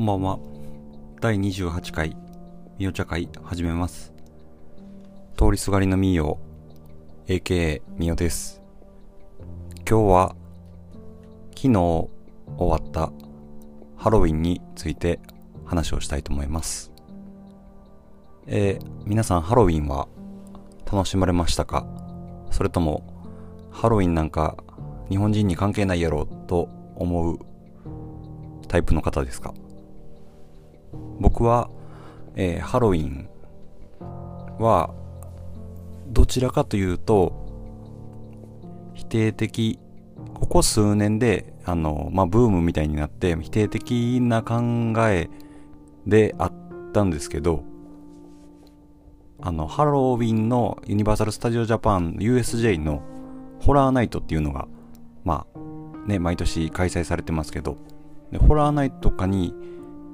こんばんは。第28回、みお茶会始めます。通りすがりのみお、AKA みおです。今日は、昨日終わったハロウィンについて話をしたいと思います。えー皆さんハロウィンは楽しまれましたか？それとも、ハロウィンなんか日本人に関係ないやろと思うタイプの方ですか？僕は、えーハロウィンはどちらかというと否定的ここ数年であの、まあ、ブームみたいになって否定的な考えであったんですけどあのハロウィンのユニバーサル・スタジオ・ジャパン USJ のホラーナイトっていうのがまあね毎年開催されてますけどでホラーナイトとかに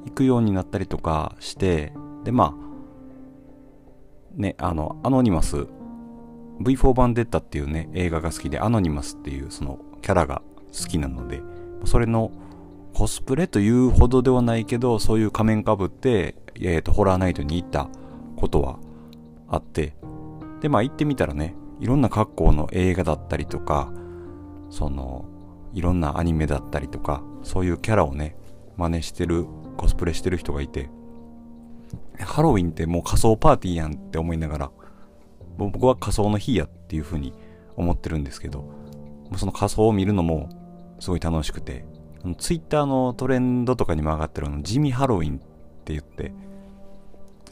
行くようになったりとかしてでまあねあのアノニマス V4 バンデッタっていうね映画が好きでアノニマスっていうそのキャラが好きなのでそれのコスプレというほどではないけどそういう仮面かぶって、えー、とホラーナイトに行ったことはあってでまあ行ってみたらねいろんな格好の映画だったりとかそのいろんなアニメだったりとかそういうキャラをね真似してるコスプレしてる人がいてハロウィンってもう仮装パーティーやんって思いながら僕は仮装の日やっていう風に思ってるんですけどその仮装を見るのもすごい楽しくてツイッターのトレンドとかにも上がってるあの地味ハロウィンって言って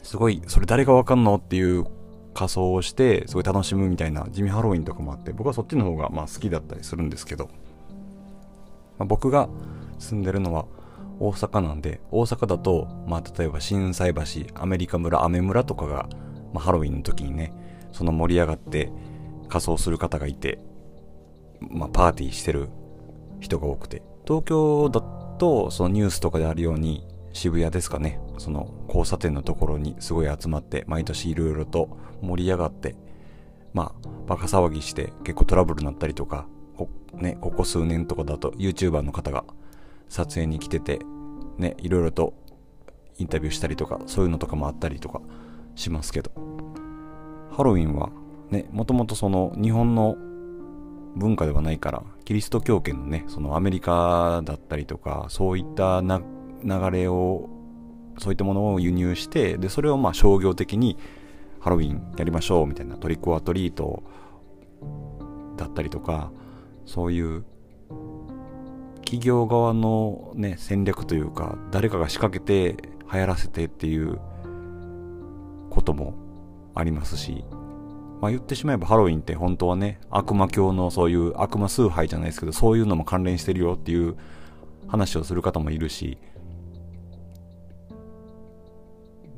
すごいそれ誰がわかんのっていう仮装をしてすごい楽しむみたいな地味ハロウィンとかもあって僕はそっちの方がまあ好きだったりするんですけど、まあ、僕が住んでるのは大阪なんで大阪だと、まあ、例えば心斎橋アメリカ村アメ村とかが、まあ、ハロウィンの時にねその盛り上がって仮装する方がいて、まあ、パーティーしてる人が多くて。東京だとそのニュースとかであるように渋谷ですかね。その交差点のところにすごい集まって毎年いろいろと盛り上がってまあバカ騒ぎして結構トラブルになったりとかこ,、ね、ここ数年とかだと YouTuber の方が撮影に来ててねいろいろとインタビューしたりとかそういうのとかもあったりとかしますけど。ハロウィンはねもともとその日本の文化ではないからキリスト教圏のねそのアメリカだったりとかそういった流れをそういったものを輸入してでそれをまあ商業的にハロウィンやりましょうみたいなトリックオアトリートだったりとかそういう企業側のね戦略というか誰かが仕掛けて流行らせてっていうこともありますしまあ言ってしまえばハロウィンって本当はね悪魔教のそういう悪魔崇拝じゃないですけどそういうのも関連してるよっていう話をする方もいるし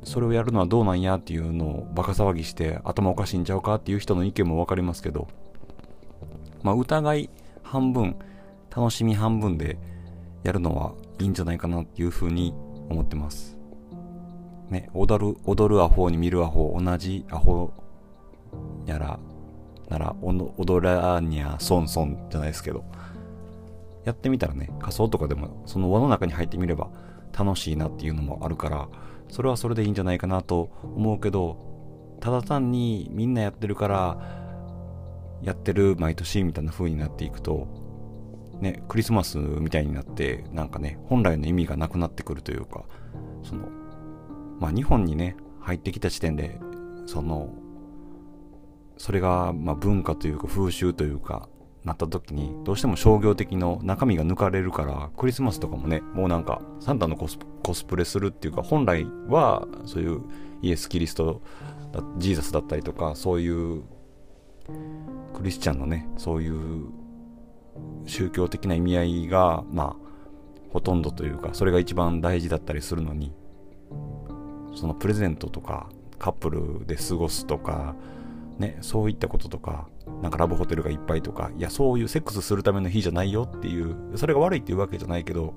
それをやるのはどうなんやっていうのをバカ騒ぎして頭おかしいんちゃうかっていう人の意見も分かりますけどまあ疑い半分楽しみ半分でやるのはいいんじゃないかなっていうふうに思ってます。ね踊る踊るアホに見るアホ同じアホやらなら踊らにゃソンソンじゃないですけどやってみたらね仮装とかでもその輪の中に入ってみれば楽しいなっていうのもあるからそれはそれでいいんじゃないかなと思うけどただ単にみんなやってるからやってる毎年みたいな風になっていくとねクリスマスみたいになってなんかね本来の意味がなくなってくるというかそのまあ日本にね入ってきた時点でそのそれがま文化というか風習というかなった時にどうしても商業的の中身が抜かれるからクリスマスとかもねもうなんかサンタのコスコスプレするっていうか本来はそういうイエス・キリストジーザスだったりとかそういうクリスチャンのねそういう宗教的な意味合いがまあほとんどというかそれが一番大事だったりするのにそのプレゼントとかカップルで過ごすとかねそういったこととかなんかラブホテルがいっぱいとかいやそういうセックスするための日じゃないよっていうそれが悪いっていうわけじゃないけど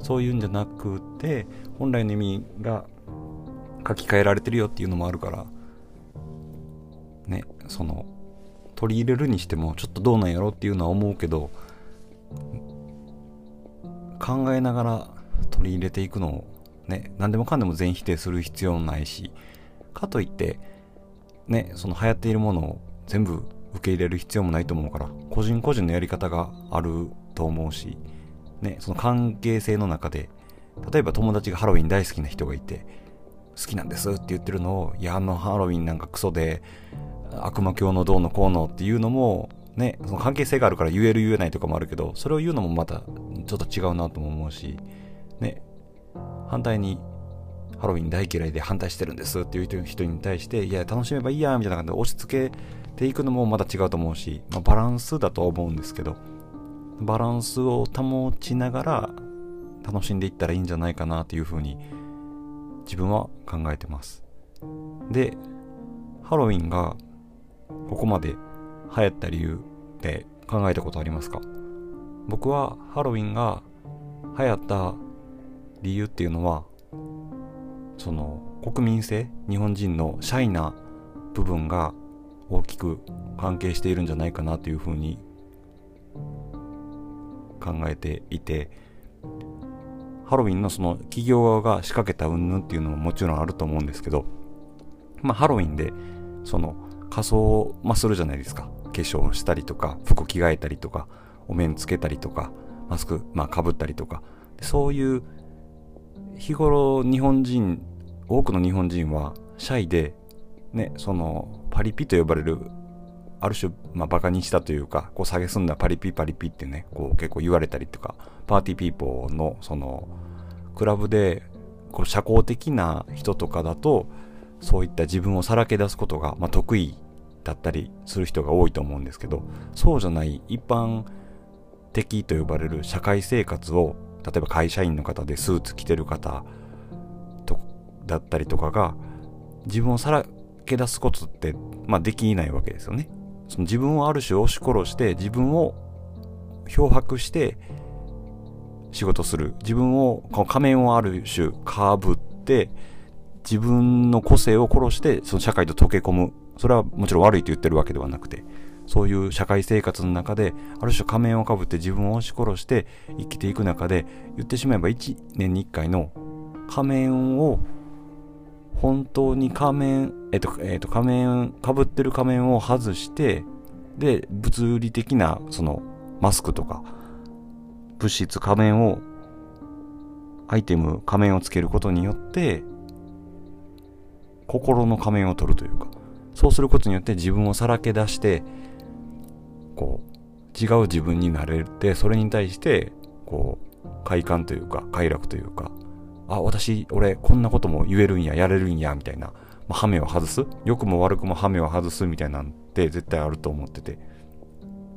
そういうんじゃなくて本来の意味が書き換えられてるよっていうのもあるからねその取り入れるにしてもちょっとどうなんやろっていうのは思うけど考えながら取り入れていくのをね、何でもかんでも全否定する必要もないし、かといって、ね、その流行っているものを全部受け入れる必要もないと思うから、個人個人のやり方があると思うし、ね、その関係性の中で、例えば友達がハロウィン大好きな人がいて、好きなんですって言ってるのを、いや、あのハロウィンなんかクソで、悪魔教のどうのこうのっていうのも、ね、その関係性があるから言える言えないとかもあるけど、それを言うのもまたちょっと違うなとも思うし、ね、反対にハロウィン大嫌いで反対してるんですっていう人に対して、いや、楽しめばいいや、みたいな感じで押し付けていくのもまた違うと思うし、まあ、バランスだと思うんですけど、バランスを保ちながら楽しんでいったらいいんじゃないかなというふうに自分は考えてます。で、ハロウィンがここまで流行った理由って考えたことありますか？僕はハロウィンが流行った理由っていうのはその国民性日本人のシャイな部分が大きく関係しているんじゃないかなというふうに考えていてハロウィンのその企業側が仕掛けた云々っていうのももちろんあると思うんですけどまあハロウィンでその仮装、まあ、するじゃないですか。化粧したりとか服着替えたりとかお面つけたりとかマスクまあかぶったりとか。そういう日頃日本人多くの日本人はシャイでねそのパリピと呼ばれるある種、まあ、バカにしたというかこう下げすんだパリピパリピってねこう結構言われたりとか party people のそのクラブでこう社交的な人とかだとそういった自分をさらけ出すことが、まあ、得意だったりする人が多いと思うんですけどそうじゃない一般的と呼ばれる社会生活を例えば会社員の方でスーツ着てる方とだったりとかが自分をさらけ出すことって、まあ、できないわけですよね。その自分をある種押し殺して自分を漂白して仕事する自分をこの仮面をある種かぶって自分の個性を殺してその社会と溶け込む。それはもちろん悪いと言ってるわけではなくてそういう社会生活の中である種仮面をかぶって自分を押し殺して生きていく中で言ってしまえば1年に1回の仮面を本当に仮面、えっと、えっと、仮面、かぶってる仮面を外して、で、物理的な、その、マスクとか、物質、仮面を、アイテム、仮面をつけることによって、心の仮面を取るというか、そうすることによって自分をさらけ出して、こう、違う自分になれて、それに対して、こう、快感というか、快楽というか、あ、私、俺、こんなことも言えるんや、やれるんや、みたいな、まあ、ハメを外す良くも悪くもハメを外すみたいなんて絶対あると思ってて。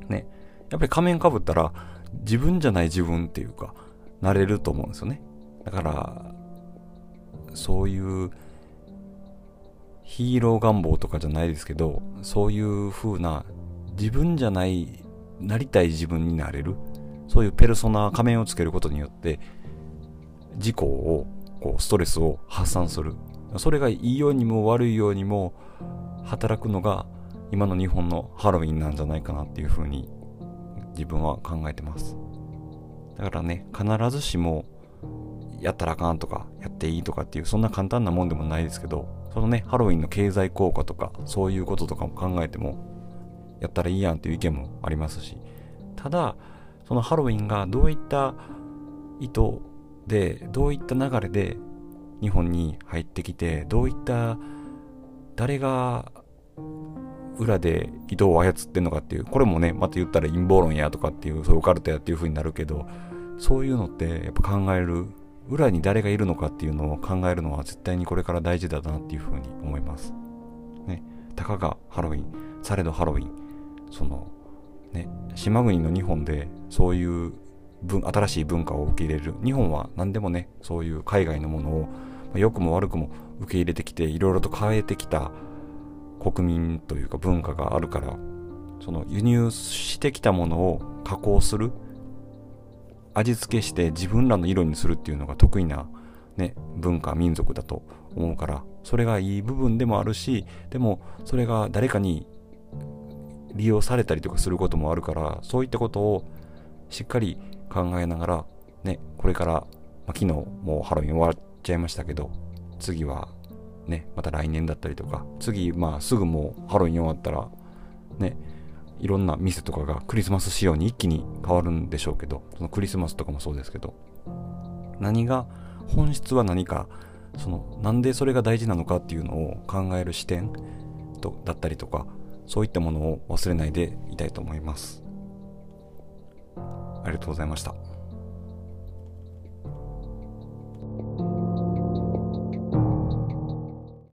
ね。やっぱり仮面かぶったら、自分じゃない自分っていうか、なれると思うんですよね。だから、そういう、ヒーロー願望とかじゃないですけど、そういう風な、自分じゃない、なりたい自分になれる。そういうペルソナ、仮面をつけることによって、事故を、こう、ストレスを発散する。それがいいようにも悪いようにも働くのが今の日本のハロウィンなんじゃないかなっていうふうに自分は考えてます。だからね、必ずしもやったらあかんとかやっていいとかっていうそんな簡単なもんでもないですけど、そのね、ハロウィンの経済効果とかそういうこととかも考えてもやったらいいやんっていう意見もありますし、ただ、そのハロウィンがどういった意図でどういった流れで日本に入ってきてどういった誰が裏で移動を操ってんのかっていうこれもねまた言ったら陰謀論やとかっていうそういうカルトやっていう風になるけどそういうのってやっぱ考える裏に誰がいるのかっていうのを考えるのは絶対にこれから大事だなっていう風に思います。ね、たかがハロウィン、されどハロウィン、その、ね、島国の日本でそういう新しい文化を受け入れる日本は何でもねそういう海外のものを、ま、良くも悪くも受け入れてきていろいろと変えてきた国民というか文化があるからその輸入してきたものを加工する味付けして自分らの色にするっていうのが得意な、ね、文化民族だと思うからそれがいい部分でもあるしでもそれが誰かに利用されたりとかすることもあるからそういったことをしっかり考えながら、ね、これから、まあ、昨日もうハロウィン終わっちゃいましたけど次はねまた来年だったりとか次まあすぐもうハロウィン終わったらねいろんな店とかがクリスマス仕様に一気に変わるんでしょうけどそのクリスマスとかもそうですけど何が本質は何かそのなんでそれが大事なのかっていうのを考える視点とだったりとかそういったものを忘れないでいたいと思います。ありがとうございました。